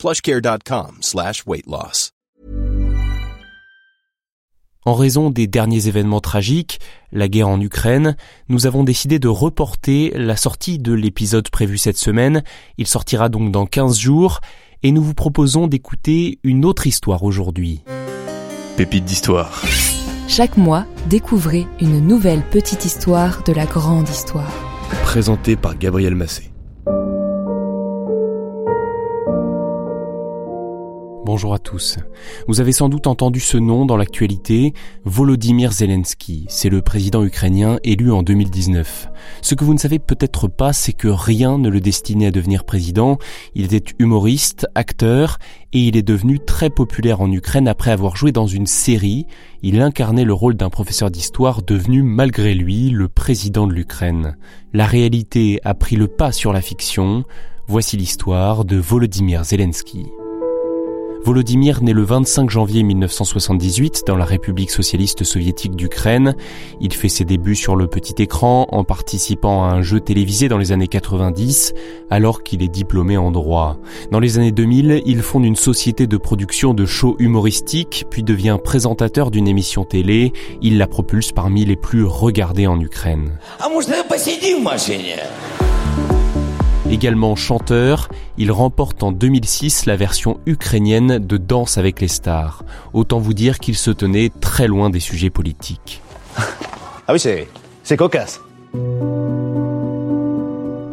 plushcare.com slash weight loss. En raison des derniers événements tragiques, la guerre en Ukraine, nous avons décidé de reporter la sortie de l'épisode prévu cette semaine. Il sortira donc dans 15 jours et nous vous proposons d'écouter une autre histoire aujourd'hui. Pépite d'histoire. Chaque mois, découvrez une nouvelle petite histoire de la grande histoire. Présenté par Gabriel Massé. Bonjour à tous. Vous avez sans doute entendu ce nom dans l'actualité, Volodymyr Zelensky. C'est le président ukrainien élu en 2019. Ce que vous ne savez peut-être pas, c'est que rien ne le destinait à devenir président. Il était humoriste, acteur, et il est devenu très populaire en Ukraine après avoir joué dans une série. Il incarnait le rôle d'un professeur d'histoire devenu malgré lui le président de l'Ukraine. La réalité a pris le pas sur la fiction. Voici l'histoire de Volodymyr Zelensky. Volodymyr naît le 25 janvier 1978 dans la République socialiste soviétique d'Ukraine. Il fait ses débuts sur le petit écran en participant à un jeu télévisé dans les années 90 alors qu'il est diplômé en droit. Dans les années 2000, il fonde une société de production de shows humoristiques puis devient présentateur d'une émission télé. Il la propulse parmi les plus regardées en Ukraine. Également chanteur, il remporte en 2006 la version ukrainienne de Danse avec les stars. Autant vous dire qu'il se tenait très loin des sujets politiques. Ah oui, c'est, c'est cocasse.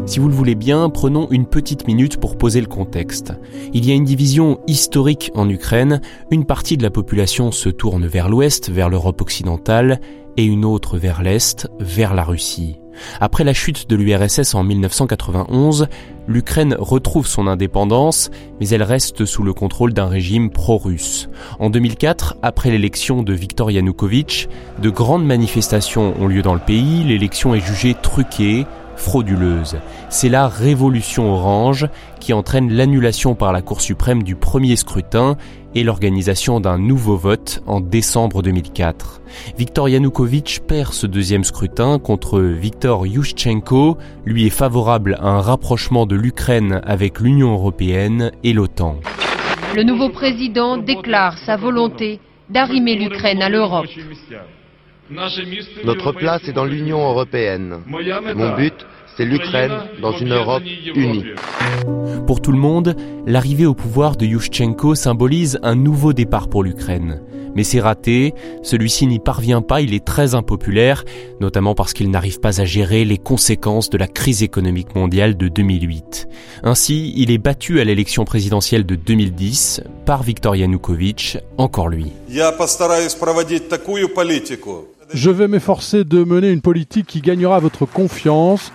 Si vous le voulez bien, prenons une petite minute pour poser le contexte. Il y a une division historique en Ukraine, une partie de la population se tourne vers l'ouest, vers l'Europe occidentale, et une autre vers l'est, vers la Russie. Après la chute de l'URSS en 1991, l'Ukraine retrouve son indépendance, mais elle reste sous le contrôle d'un régime pro-russe. En 2004, après l'élection de Viktor Yanukovych, de grandes manifestations ont lieu dans le pays, l'élection est jugée truquée, frauduleuse. C'est la révolution orange qui entraîne l'annulation par la Cour suprême du premier scrutin et l'organisation d'un nouveau vote en décembre 2004. Viktor Yanukovych perd ce deuxième scrutin contre Viktor Yushchenko, lui est favorable à un rapprochement de l'Ukraine avec l'Union européenne et l'OTAN. Le nouveau président déclare sa volonté d'arrimer l'Ukraine à l'Europe. Notre place est dans l'Union européenne. Mon but, c'est l'Ukraine dans une Europe unie. Pour tout le monde, l'arrivée au pouvoir de Yushchenko symbolise un nouveau départ pour l'Ukraine. Mais c'est raté, celui-ci n'y parvient pas, il est très impopulaire, notamment parce qu'il n'arrive pas à gérer les conséquences de la crise économique mondiale de 2008. Ainsi, il est battu à l'élection présidentielle de 2010 par Viktor Yanukovych, encore lui. Je vais m'efforcer de mener une politique qui gagnera votre confiance.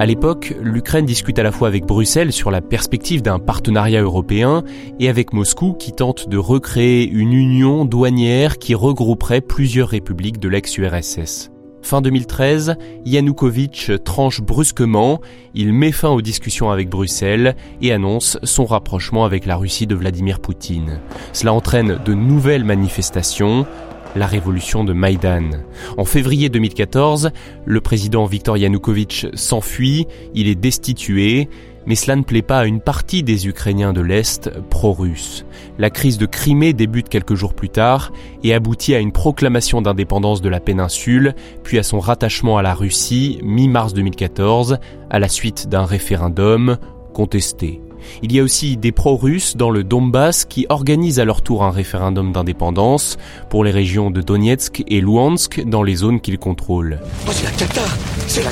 À l'époque, l'Ukraine discute à la fois avec Bruxelles sur la perspective d'un partenariat européen et avec Moscou qui tente de recréer une union douanière qui regrouperait plusieurs républiques de l'ex-URSS. Fin 2013, Yanukovych tranche brusquement, il met fin aux discussions avec Bruxelles et annonce son rapprochement avec la Russie de Vladimir Poutine. Cela entraîne de nouvelles manifestations, la révolution de Maïdan. En février 2014, le président Viktor Yanukovych s'enfuit, il est destitué, mais cela ne plaît pas à une partie des Ukrainiens de l'Est pro-russes. La crise de Crimée débute quelques jours plus tard et aboutit à une proclamation d'indépendance de la péninsule, puis à son rattachement à la Russie mi-mars 2014, à la suite d'un référendum contesté. Il y a aussi des pro-russes dans le Donbass qui organisent à leur tour un référendum d'indépendance pour les régions de Donetsk et Luhansk dans les zones qu'ils contrôlent. Oh, c'est la C'est la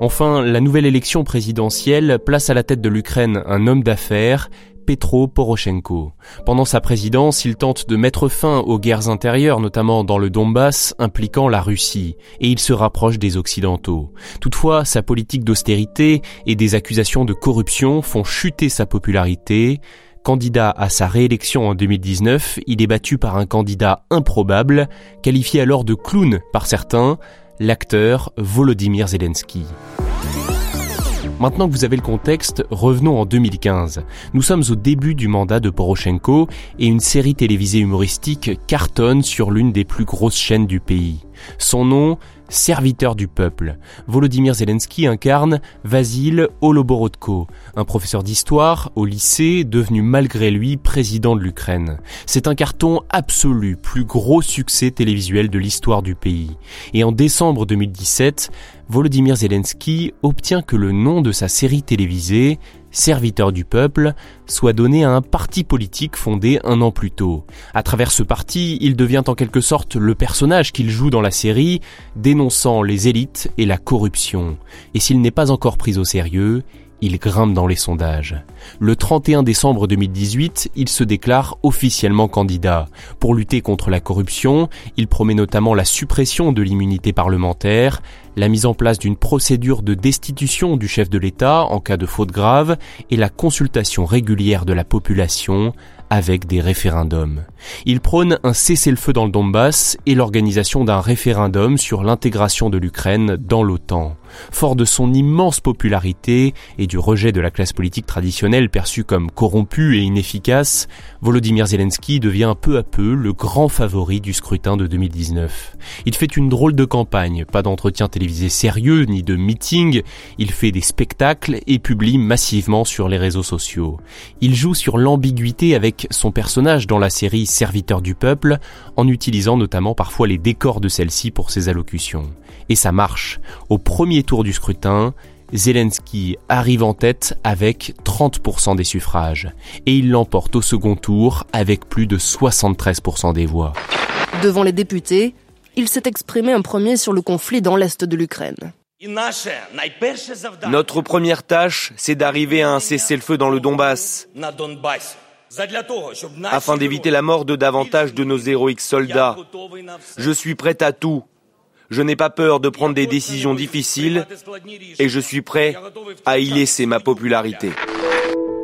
Enfin, la nouvelle élection présidentielle place à la tête de l'Ukraine un homme d'affaires, Petro Poroshenko. Pendant sa présidence, il tente de mettre fin aux guerres intérieures, notamment dans le Donbass, impliquant la Russie, et il se rapproche des Occidentaux. Toutefois, sa politique d'austérité et des accusations de corruption font chuter sa popularité. Candidat à sa réélection en 2019, il est battu par un candidat improbable, qualifié alors de clown par certains, l'acteur Volodymyr Zelensky. Maintenant que vous avez le contexte, revenons en 2015. Nous sommes au début du mandat de Poroshenko et une série télévisée humoristique cartonne sur l'une des plus grosses chaînes du pays. Son nom, serviteur du peuple. Volodymyr Zelensky incarne Vasil Holoborodko, un professeur d'histoire au lycée devenu malgré lui président de l'Ukraine. C'est un carton absolu, plus gros succès télévisuel de l'histoire du pays. Et en décembre 2017, Volodymyr Zelensky obtient que le nom de sa série télévisée, serviteur du peuple, soit donné à un parti politique fondé un an plus tôt. À travers ce parti, il devient en quelque sorte le personnage qu'il joue dans la série, dénonçant les élites et la corruption. Et s'il n'est pas encore pris au sérieux, il grimpe dans les sondages. Le 31 décembre 2018, il se déclare officiellement candidat. Pour lutter contre la corruption, il promet notamment la suppression de l'immunité parlementaire, la mise en place d'une procédure de destitution du chef de l'État en cas de faute grave et la consultation régulière de la population avec des référendums. Il prône un cessez-le-feu dans le Donbass et l'organisation d'un référendum sur l'intégration de l'Ukraine dans l'OTAN. Fort de son immense popularité et du rejet de la classe politique traditionnelle perçue comme corrompue et inefficace, Volodymyr Zelensky devient peu à peu le grand favori du scrutin de 2019. Il fait une drôle de campagne, pas d'entretien télévisé sérieux ni de meeting, il fait des spectacles et publie massivement sur les réseaux sociaux. Il joue sur l'ambiguïté avec son personnage dans la série Serviteur du peuple, en utilisant notamment parfois les décors de celle-ci pour ses allocutions. Et ça marche. Au premier tour du scrutin, Zelensky arrive en tête avec 30% des suffrages et il l'emporte au second tour avec plus de 73% des voix. Devant les députés, il s'est exprimé en premier sur le conflit dans l'est de l'Ukraine. Notre première tâche, c'est d'arriver à un cessez-le-feu dans le Donbass, afin d'éviter la mort de davantage de nos héroïques soldats. Je suis prêt à tout je n'ai pas peur de prendre des décisions difficiles et je suis prêt à y laisser ma popularité.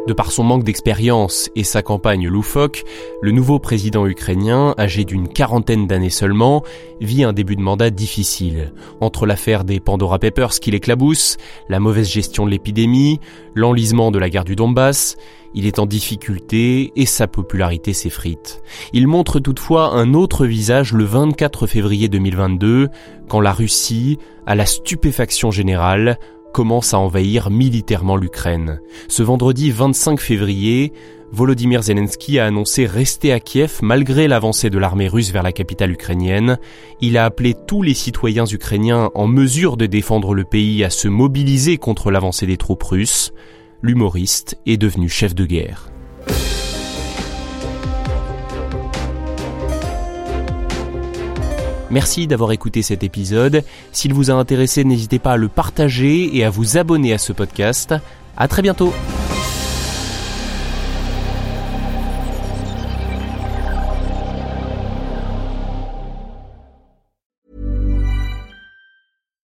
De par son manque d'expérience et sa campagne loufoque, le nouveau président ukrainien, âgé d'une quarantaine d'années seulement, vit un début de mandat difficile. Entre l'affaire des Pandora Papers qui l'éclabousse, la mauvaise gestion de l'épidémie, l'enlisement de la guerre du Donbass, il est en difficulté et sa popularité s'effrite. Il montre toutefois un autre visage le 24 février 2022, quand la Russie, à la stupéfaction générale, commence à envahir militairement l'Ukraine. Ce vendredi 25 février, Volodymyr Zelensky a annoncé rester à Kiev malgré l'avancée de l'armée russe vers la capitale ukrainienne. Il a appelé tous les citoyens ukrainiens en mesure de défendre le pays à se mobiliser contre l'avancée des troupes russes. L'humoriste est devenu chef de guerre. Merci d'avoir écouté cet épisode. S'il vous a intéressé, n'hésitez pas à le partager et à vous abonner à ce podcast. À très bientôt.